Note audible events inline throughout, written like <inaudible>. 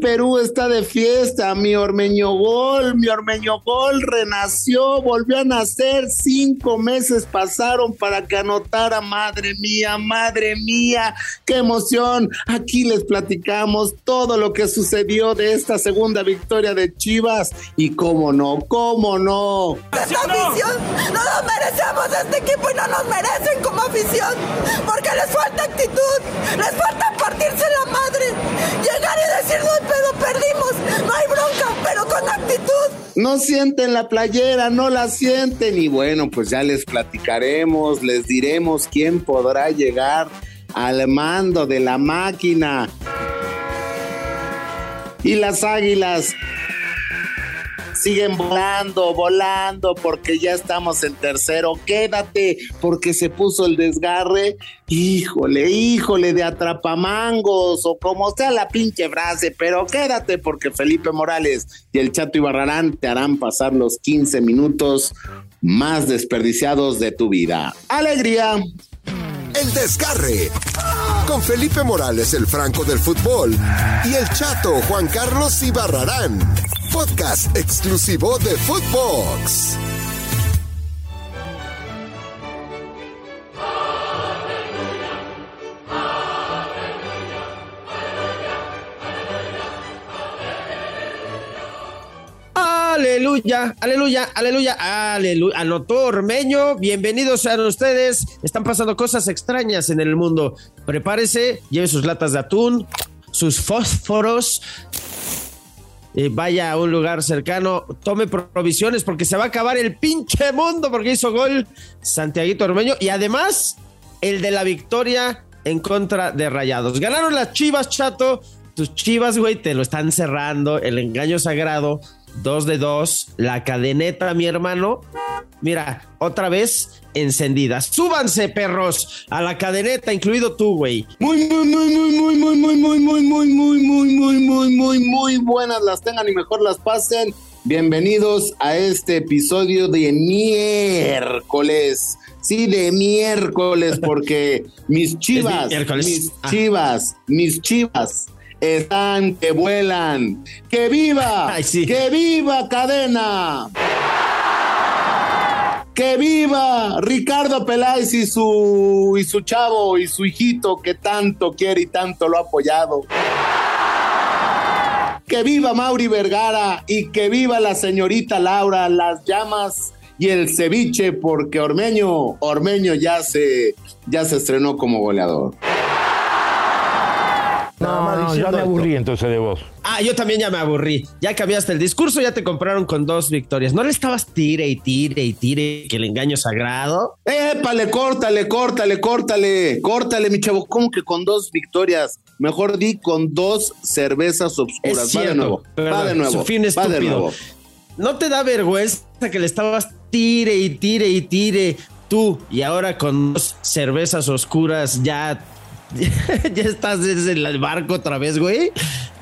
Perú está de fiesta. Mi Ormeño Gol, mi Ormeño Gol renació, volvió a nacer. Cinco meses pasaron para que anotara. Madre mía, madre mía, qué emoción. Aquí les platicamos todo lo que sucedió de esta segunda victoria de Chivas. Y cómo no, cómo no. Esta afición no nos merecemos este equipo y no nos merecen como afición. Porque les falta actitud, les falta partirse la madre. Llegar y decir, no, perdimos, no hay bronca, pero con actitud. No sienten la playera, no la sienten. Y bueno, pues ya les platicaremos, les diremos quién podrá llegar al mando de la máquina. Y las águilas siguen volando, volando, porque ya estamos en tercero. Quédate, porque se puso el desgarre. Híjole, híjole, de atrapamangos, o como sea la pinche frase, pero quédate, porque Felipe Morales y el Chato Ibarrarán te harán pasar los 15 minutos más desperdiciados de tu vida. ¡Alegría! El desgarre. Con Felipe Morales, el Franco del fútbol. Y el chato Juan Carlos Ibarrarán. Podcast exclusivo de Footbox. Aleluya, aleluya, aleluya, aleluya. Anotó Ormeño. Bienvenidos sean ustedes. Están pasando cosas extrañas en el mundo. Prepárese, lleve sus latas de atún, sus fósforos. Eh, vaya a un lugar cercano, tome provisiones porque se va a acabar el pinche mundo porque hizo gol Santiaguito Ormeño y además el de la victoria en contra de Rayados. Ganaron las Chivas, chato. Tus Chivas, güey, te lo están cerrando. El engaño sagrado. Dos de dos. La cadeneta, mi hermano. Mira, otra vez encendida. Súbanse, perros, a la cadeneta, incluido tú, güey. Muy, muy, muy, muy, muy, muy, muy, muy, muy, muy, muy, muy, muy, muy, muy, muy buenas las tengan y mejor las pasen. Bienvenidos a este episodio de miércoles. Sí, de miércoles, porque mis chivas, mis Ah. chivas, mis chivas están que vuelan. ¡Que viva! Ay, sí. ¡Que viva cadena! ¡Que viva Ricardo Peláez y su, y su chavo y su hijito que tanto quiere y tanto lo ha apoyado! ¡Que viva Mauri Vergara y que viva la señorita Laura, las llamas y el ceviche! Porque Ormeño, Ormeño ya se, ya se estrenó como goleador. Ya me aburrí entonces de vos. Ah, yo también ya me aburrí. Ya cambiaste el discurso, ya te compraron con dos victorias. ¿No le estabas tire y tire y tire que el engaño sagrado? ¡Épale, córtale, córtale, córtale! ¡Córtale, mi chavo! ¿Cómo que con dos victorias? Mejor di con dos cervezas obscuras. Es va de nuevo, perdón, va de nuevo. su fin va de estúpido. nuevo. ¿No te da vergüenza que le estabas tire y tire y tire tú y ahora con dos cervezas oscuras ya <laughs> ya estás desde el barco otra vez, güey?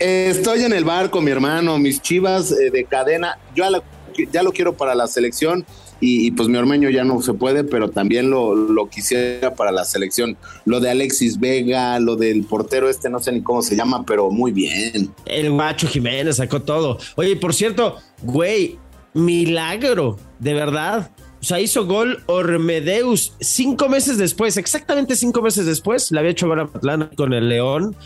Eh, estoy en el barco, mi hermano, mis chivas eh, de cadena. Yo a la- ya lo quiero para la selección y, y, pues mi ormeño ya no se puede, pero también lo, lo quisiera para la selección. Lo de Alexis Vega, lo del portero este, no sé ni cómo se llama, pero muy bien. El macho Jiménez sacó todo. Oye, por cierto, güey, milagro, de verdad. O sea, hizo gol Ormedeus cinco meses después, exactamente cinco meses después. Le había hecho gol a con el León.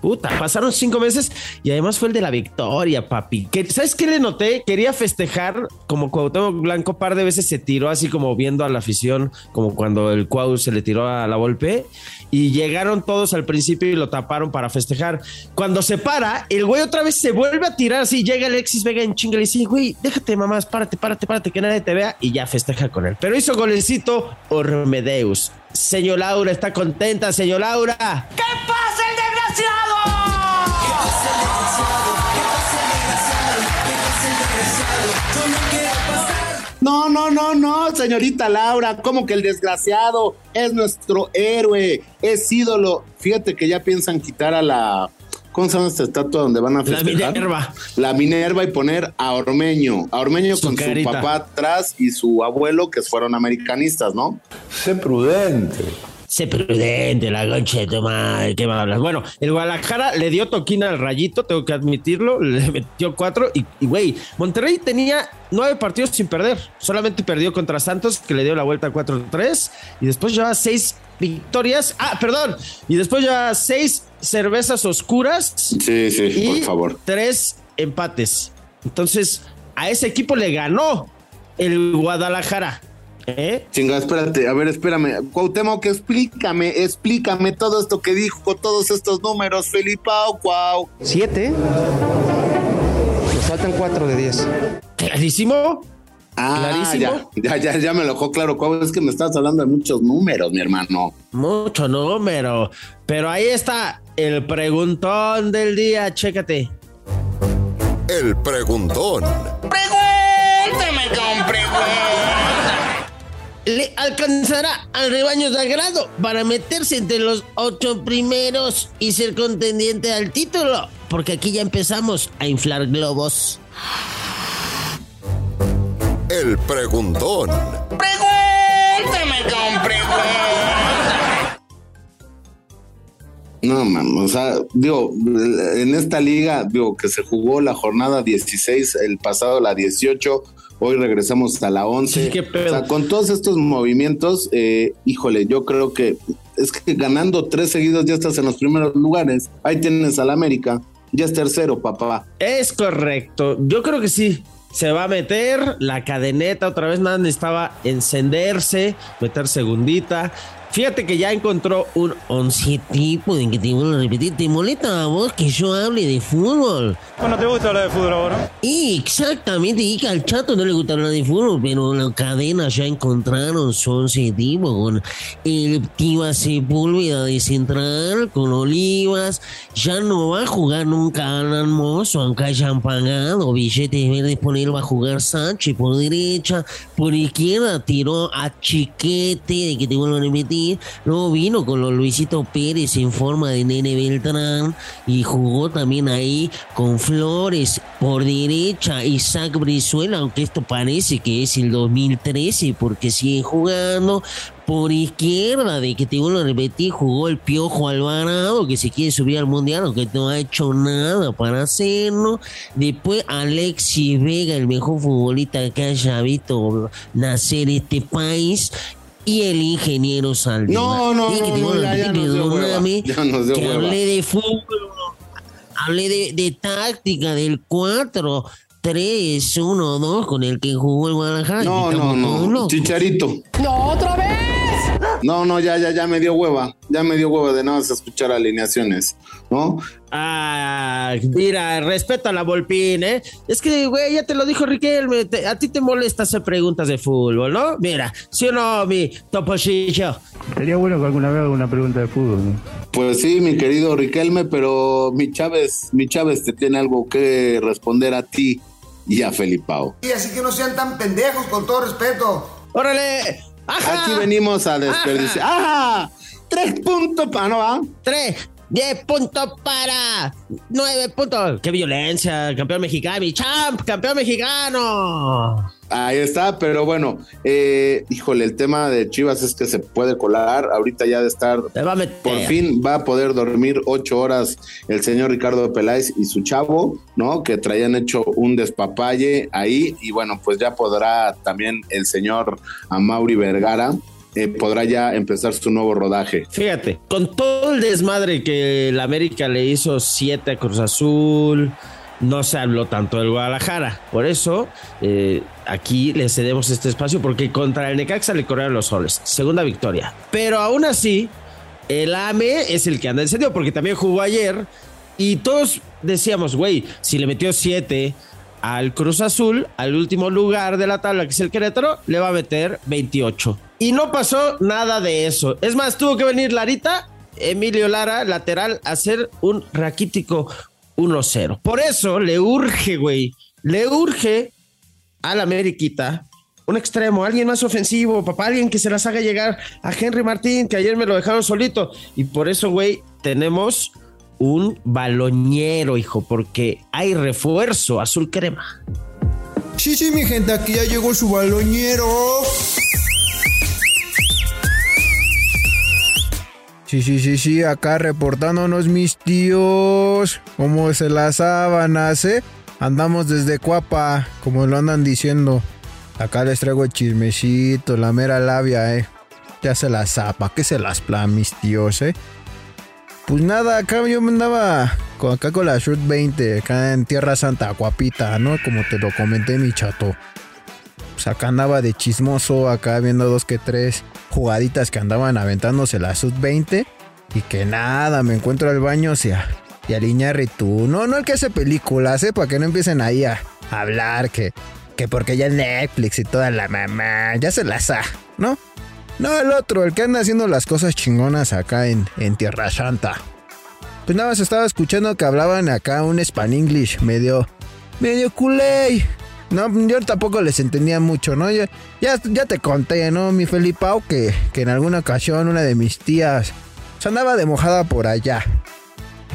Puta, pasaron cinco meses y además fue el de la victoria, papi. Que, ¿Sabes qué le noté? Quería festejar como Cuauhtémoc Blanco, par de veces se tiró así como viendo a la afición, como cuando el Cuau se le tiró a la Volpe y llegaron todos al principio y lo taparon para festejar. Cuando se para, el güey otra vez se vuelve a tirar así, llega Alexis Vega en chinga y le dice, güey, déjate mamás, párate, párate, párate, que nadie te vea y ya festeja con él. Pero hizo golecito Ormedeus. Señor Laura, ¿está contenta, señor Laura? ¿Qué pasa el desgraciado? No, no, no, no, señorita Laura, como que el desgraciado es nuestro héroe, es ídolo. Fíjate que ya piensan quitar a la. ¿Cómo se llama esta estatua donde van a La festejar? Minerva. La Minerva y poner a Ormeño. A Ormeño Su con carita. su papá atrás y su abuelo que fueron americanistas, ¿no? Sé prudente. Sé prudente, la concha de toma, ¿qué me hablas? Bueno, el Guadalajara le dio toquina al rayito, tengo que admitirlo, <laughs> le metió cuatro y, güey, Monterrey tenía nueve partidos sin perder, solamente perdió contra Santos, que le dio la vuelta 4-3 y después lleva seis victorias, ah, perdón, y después lleva seis cervezas oscuras. Sí, sí, y por favor. Tres empates. Entonces, a ese equipo le ganó el Guadalajara. ¿Eh? Chinga, espérate, a ver, espérame. Cuauhtémoc, explícame, explícame todo esto que dijo con todos estos números, Felipao, Cuau. Siete. Nos faltan cuatro de diez. Clarísimo. Ah, Clarísimo. Ya, ya, ya, me lo dejó claro, Cuau. Es que me estás hablando de muchos números, mi hermano. Mucho número. Pero ahí está el preguntón del día, chécate. El preguntón. Pregúntame con pregunta. ¿Le alcanzará al rebaño sagrado para meterse entre los ocho primeros y ser contendiente al título? Porque aquí ya empezamos a inflar globos. El preguntón. Pregúntame con pregunta. No, man, o sea, digo, en esta liga, digo, que se jugó la jornada 16, el pasado la 18, hoy regresamos a la 11. ¿Qué o sea, con todos estos movimientos, eh, híjole, yo creo que es que ganando tres seguidos ya estás en los primeros lugares. Ahí tienes al América, ya es tercero, papá. Es correcto. Yo creo que sí. Se va a meter la cadeneta otra vez. Nada necesitaba encenderse, meter segundita. Fíjate que ya encontró un once tipo de que te vuelvo a repetir. ¿Te molesta a vos que yo hable de fútbol? Bueno, ¿te gusta hablar de fútbol ahora? Y exactamente, y que al chato no le gusta hablar de fútbol, pero la cadena ya encontraron su once tipo con el Tiva Sepúlveda de central, con Olivas. Ya no va a jugar nunca Alan Mozo, aunque hayan pagado billetes verdes por él, va a jugar Sánchez por derecha, por izquierda tiró a Chiquete, de que te vuelvo a repetir. Luego vino con los Luisito Pérez en forma de Nene Beltrán y jugó también ahí con Flores por derecha, Isaac Brizuela, aunque esto parece que es el 2013 porque sigue jugando. Por izquierda, de que te vuelvo a repetir, jugó el Piojo Alvarado, que se quiere subir al Mundial, aunque no ha hecho nada para hacerlo. Después Alexis Vega, el mejor futbolista que haya visto nacer este país. Y el ingeniero Saldívar. No, no, Y que te no, a ya, ya hueva, perdóname, ya dio que hueva. hablé de fútbol, hablé de, de táctica del 4, 3, 1, 2 con el que jugó el Guadalajara. No, no, no. Chicharito. ¡No, otra vez! No, no, ya, ya, ya me dio hueva. Ya me dio hueva de nada más escuchar alineaciones, ¿no? Ah, mira, respeta la Volpín, ¿eh? Es que, güey, ya te lo dijo Riquelme, te- a ti te molesta hacer preguntas de fútbol, ¿no? Mira, ¿sí o no, mi topochillo? Sería bueno que alguna vez haga una pregunta de fútbol. ¿no? Pues sí, mi querido Riquelme, pero mi Chávez, mi Chávez te tiene algo que responder a ti y a Felipao. Y así que no sean tan pendejos, con todo respeto. ¡Órale! ¡Ajá! Aquí venimos a desperdiciar. ¡Ajá! Tres puntos para no va. Tres, diez puntos para nueve puntos. ¡Qué violencia! Campeón mexicano, champ, campeón mexicano. Ahí está, pero bueno, eh, híjole, el tema de Chivas es que se puede colar. Ahorita ya de estar va. Por fin va a poder dormir ocho horas el señor Ricardo Peláez y su chavo, ¿no? Que traían hecho un despapalle ahí y bueno, pues ya podrá también el señor Amauri Vergara, eh, podrá ya empezar su nuevo rodaje. Fíjate, con todo el desmadre que la América le hizo siete a Cruz Azul, no se habló tanto del Guadalajara. Por eso, eh, aquí le cedemos este espacio, porque contra el Necaxa le corrieron los soles. Segunda victoria. Pero aún así, el AME es el que anda encendido, porque también jugó ayer. Y todos decíamos, güey, si le metió siete al Cruz Azul, al último lugar de la tabla, que es el Querétaro, le va a meter 28. Y no pasó nada de eso. Es más, tuvo que venir Larita, Emilio Lara, lateral, a hacer un raquítico 1-0. Por eso le urge, güey, le urge a la Ameriquita un extremo, alguien más ofensivo, papá, alguien que se las haga llegar a Henry Martín, que ayer me lo dejaron solito. Y por eso, güey, tenemos un baloñero, hijo, porque hay refuerzo azul crema. Sí, sí, mi gente, aquí ya llegó su baloñero. Sí, sí, sí, sí, acá reportándonos mis tíos. Como se las sábanas, ¿eh? Andamos desde Cuapa, como lo andan diciendo. Acá les traigo el chismecito, la mera labia, ¿eh? Ya se las zapa, que se las plan, mis tíos, ¿eh? Pues nada, acá yo me andaba acá con la Shoot 20, acá en Tierra Santa, Cuapita, ¿no? Como te lo comenté, mi chato. Pues acá andaba de chismoso, acá viendo dos que tres jugaditas que andaban aventándose la Sud 20 y que nada, me encuentro al baño, o sea, y al tú, no, no el que hace películas, ¿eh? Para que no empiecen ahí a hablar que, que porque ya Netflix y toda la mamá, ya se las ha, ¿no? No, el otro, el que anda haciendo las cosas chingonas acá en, en Tierra Santa. Pues nada más estaba escuchando que hablaban acá un Span English medio, medio culé. No, yo tampoco les entendía mucho, ¿no? Ya, ya, te conté, ¿no? Mi Felipao, que, que en alguna ocasión una de mis tías se andaba de mojada por allá.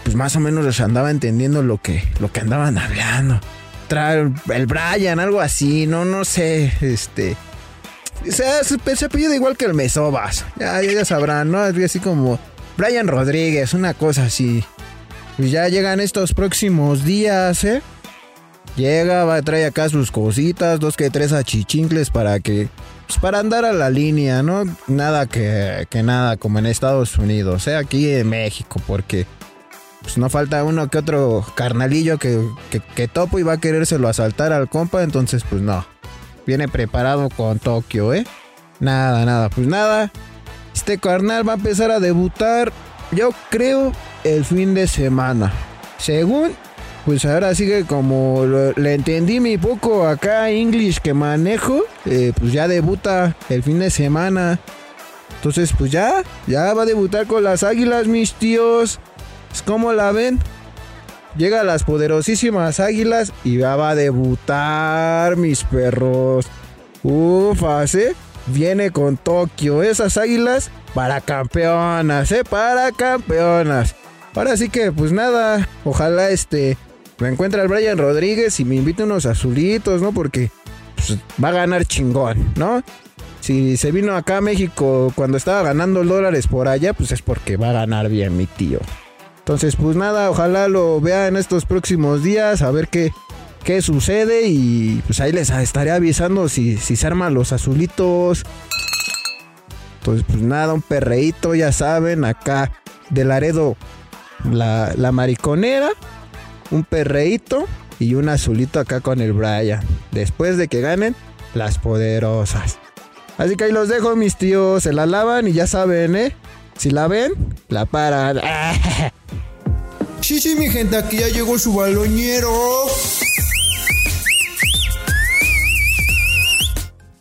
Pues más o menos les andaba entendiendo lo que, lo que andaban hablando. Trae el Brian, algo así, no, no sé, este. Se, se pide igual que el Mesobas. Ya, ya, ya sabrán, ¿no? Así como Brian Rodríguez, una cosa así. Pues ya llegan estos próximos días, ¿eh? Llega, va a traer acá sus cositas, dos que tres achichincles para que. Pues para andar a la línea, ¿no? Nada que, que nada, como en Estados Unidos, sea Aquí en México, porque. Pues no falta uno que otro carnalillo que, que, que topo y va a querérselo asaltar al compa, entonces pues no. Viene preparado con Tokio, ¿eh? Nada, nada, pues nada. Este carnal va a empezar a debutar, yo creo, el fin de semana. Según pues ahora sigue como le entendí mi poco acá English que manejo, eh, pues ya debuta el fin de semana. Entonces, pues ya, ya va a debutar con las águilas, mis tíos. Pues, ¿Cómo la ven? Llega las poderosísimas águilas y ya va a debutar, mis perros. Ufas, ¿eh? Viene con Tokio. Esas águilas para campeonas, ¿eh? Para campeonas. Ahora sí que, pues nada, ojalá este me encuentra el Brian Rodríguez y me invita unos azulitos, ¿no? Porque pues, va a ganar chingón, ¿no? Si se vino acá a México cuando estaba ganando dólares por allá, pues es porque va a ganar bien mi tío. Entonces, pues nada, ojalá lo vea en estos próximos días, a ver qué, qué sucede y pues ahí les estaré avisando si, si se arman los azulitos. Entonces, pues nada, un perreíto, ya saben, acá de Laredo, la, la mariconera un perreíto y un azulito acá con el Brian. Después de que ganen las poderosas. Así que ahí los dejo, mis tíos. Se la lavan y ya saben, ¿eh? Si la ven, la paran. <laughs> Sí, sí, mi gente, aquí ya llegó su baloñero.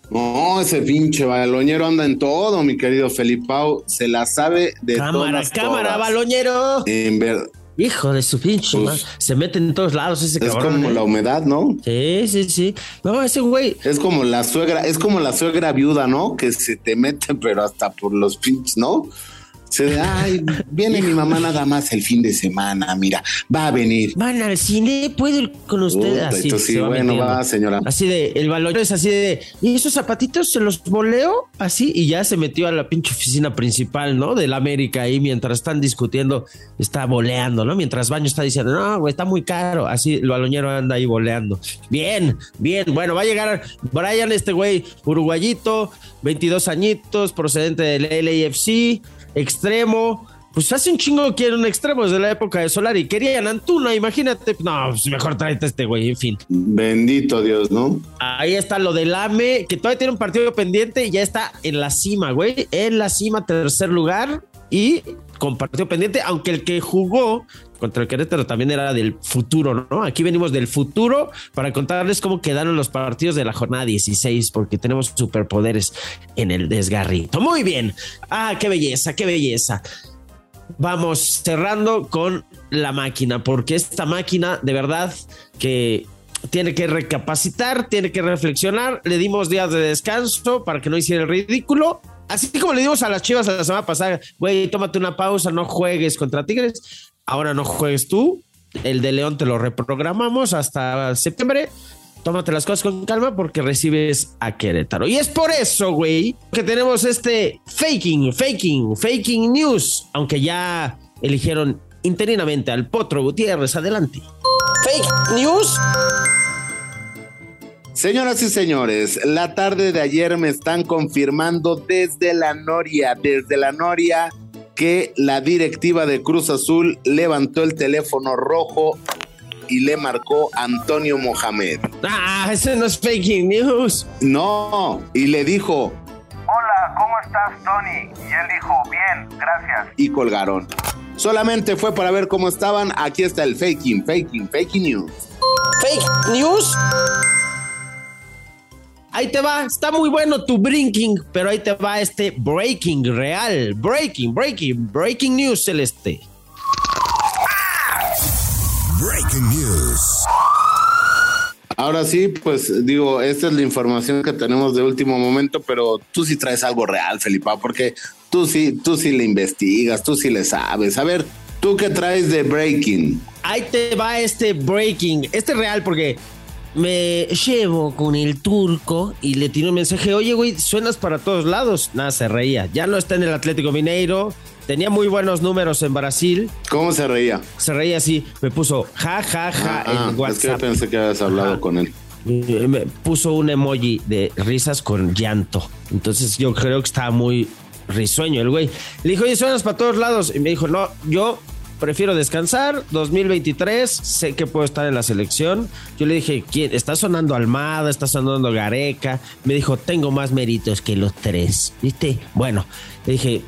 No, ese pinche baloñero anda en todo, mi querido Felipao. Se la sabe de cámara, Cámara, baloñero. En verdad. Hijo de su pinche, pues, se mete en todos lados ese es cabrón. Es como ¿eh? la humedad, ¿no? Sí, sí, sí. No, ese güey. Es como la suegra, es como la suegra viuda, ¿no? Que se te mete, pero hasta por los pinches, ¿no? Se, ay, viene mi mamá nada más el fin de semana, mira, va a venir. Van al cine, puedo ir con ustedes. así, sí, bueno, va, señora. Así de, el valor es así de, ¿y esos zapatitos se los voleo? Así, y ya se metió a la pinche oficina principal, ¿no? Del América ahí mientras están discutiendo, está boleando, ¿no? Mientras Baño está diciendo, no, güey, está muy caro. Así, el baloñero anda ahí boleando. Bien, bien, bueno, va a llegar Brian, este güey, uruguayito, 22 añitos, procedente del LAFC extremo. Pues hace un chingo que era un extremo desde la época de Solari. Querían Antuna, imagínate. No, pues mejor tráete a este güey, en fin. Bendito Dios, ¿no? Ahí está lo del AME, que todavía tiene un partido pendiente y ya está en la cima, güey. En la cima, tercer lugar y con partido pendiente, aunque el que jugó contra el Querétaro también era del futuro, ¿no? Aquí venimos del futuro para contarles cómo quedaron los partidos de la jornada 16, porque tenemos superpoderes en el desgarrito. Muy bien. Ah, qué belleza, qué belleza. Vamos cerrando con la máquina, porque esta máquina de verdad que tiene que recapacitar, tiene que reflexionar. Le dimos días de descanso para que no hiciera el ridículo. Así como le dimos a las chivas la semana pasada, güey, tómate una pausa, no juegues contra Tigres ahora no juegues tú, el de León te lo reprogramamos hasta septiembre. tómate las cosas con calma porque recibes a Querétaro. Y es por eso, güey, que tenemos este faking, faking, faking news, aunque ya eligieron interinamente al Potro Gutiérrez. Adelante. Fake news. Señoras y señores, la tarde de ayer me están confirmando desde la Noria, desde la Noria, que la directiva de Cruz Azul levantó el teléfono rojo y le marcó Antonio Mohamed. Ah, ese no es fake news. No, y le dijo, Hola, ¿cómo estás, Tony? Y él dijo, bien, gracias. Y colgaron. Solamente fue para ver cómo estaban. Aquí está el faking, faking, faking news. Fake news. Ahí te va, está muy bueno tu brinking, pero ahí te va este breaking real. Breaking, breaking, breaking news celeste. Breaking news. Ahora sí, pues digo, esta es la información que tenemos de último momento, pero tú sí traes algo real, Felipa, porque tú sí, tú sí le investigas, tú sí le sabes. A ver, ¿tú qué traes de breaking? Ahí te va este breaking, este real porque me llevo con el turco y le tiro un mensaje, oye, güey, suenas para todos lados. Nada, se reía. Ya no está en el Atlético Mineiro. Tenía muy buenos números en Brasil. ¿Cómo se reía? Se reía así. Me puso ja, ja, ja ah, en WhatsApp. Es que pensé que habías hablado con él. Me puso un emoji de risas con llanto. Entonces yo creo que estaba muy risueño el güey. Le dijo, oye, suenas para todos lados. Y me dijo, no, yo prefiero descansar. 2023, sé que puedo estar en la selección. Yo le dije, ¿quién? Está sonando Almada, está sonando Gareca. Me dijo, tengo más méritos que los tres. ¿Viste? Bueno, le dije,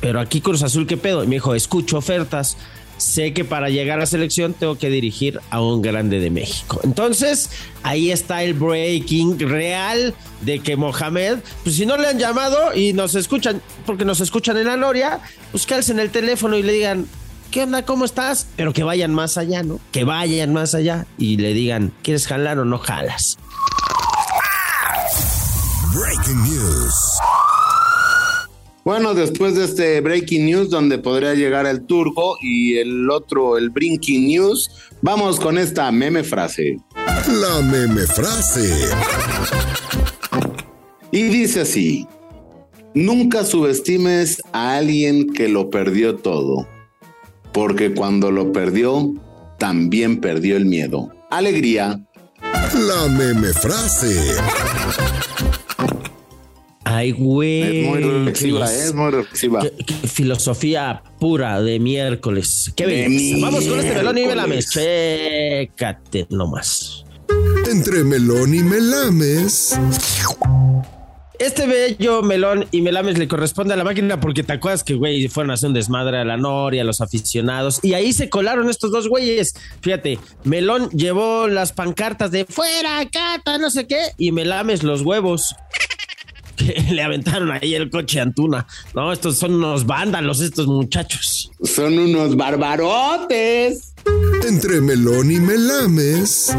pero aquí Cruz Azul, ¿qué pedo? Y me dijo, escucho ofertas. Sé que para llegar a la selección tengo que dirigir a un grande de México. Entonces, ahí está el breaking real de que Mohamed, pues si no le han llamado y nos escuchan, porque nos escuchan en la Noria, pues que alcen el teléfono y le digan, ¿qué onda? ¿Cómo estás? Pero que vayan más allá, ¿no? Que vayan más allá y le digan, ¿quieres jalar o no jalas? Breaking news. Bueno, después de este breaking news donde podría llegar el turco y el otro, el brinking news, vamos con esta meme frase. La meme frase. Y dice así, nunca subestimes a alguien que lo perdió todo, porque cuando lo perdió, también perdió el miedo. Alegría. La meme frase. Ay, güey. Es muy reflexiva, es muy reflexiva. qué- qué filosofía pura de miércoles. Qué belleza. Vamos con este melón y melames. Chécate nomás. Entre melón y melames. Este bello melón y melames le corresponde a la máquina porque te acuerdas que, güey, fueron a hacer un desmadre a la Noria, a los aficionados, y ahí se colaron estos dos güeyes. Fíjate, Melón llevó las pancartas de fuera, cata, no sé qué, y Melames los huevos. <laughs> Que le aventaron ahí el coche a Antuna. No, estos son unos vándalos, estos muchachos. Son unos barbarotes. Entre melón y melames.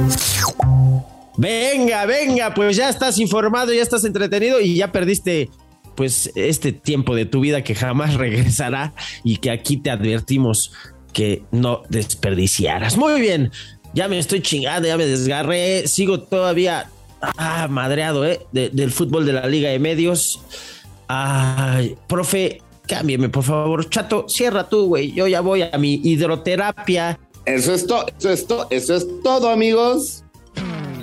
Venga, venga, pues ya estás informado, ya estás entretenido y ya perdiste pues este tiempo de tu vida que jamás <laughs> regresará y que aquí te advertimos que no desperdiciaras. Muy bien, ya me estoy chingando, ya me desgarré, sigo todavía ah, madreado ¿eh? de- del fútbol de la Liga de Medios. Ay, profe, cámbiame por favor. Chato, cierra tú, güey. Yo ya voy a mi hidroterapia. Eso es todo, eso es todo, eso es todo, amigos.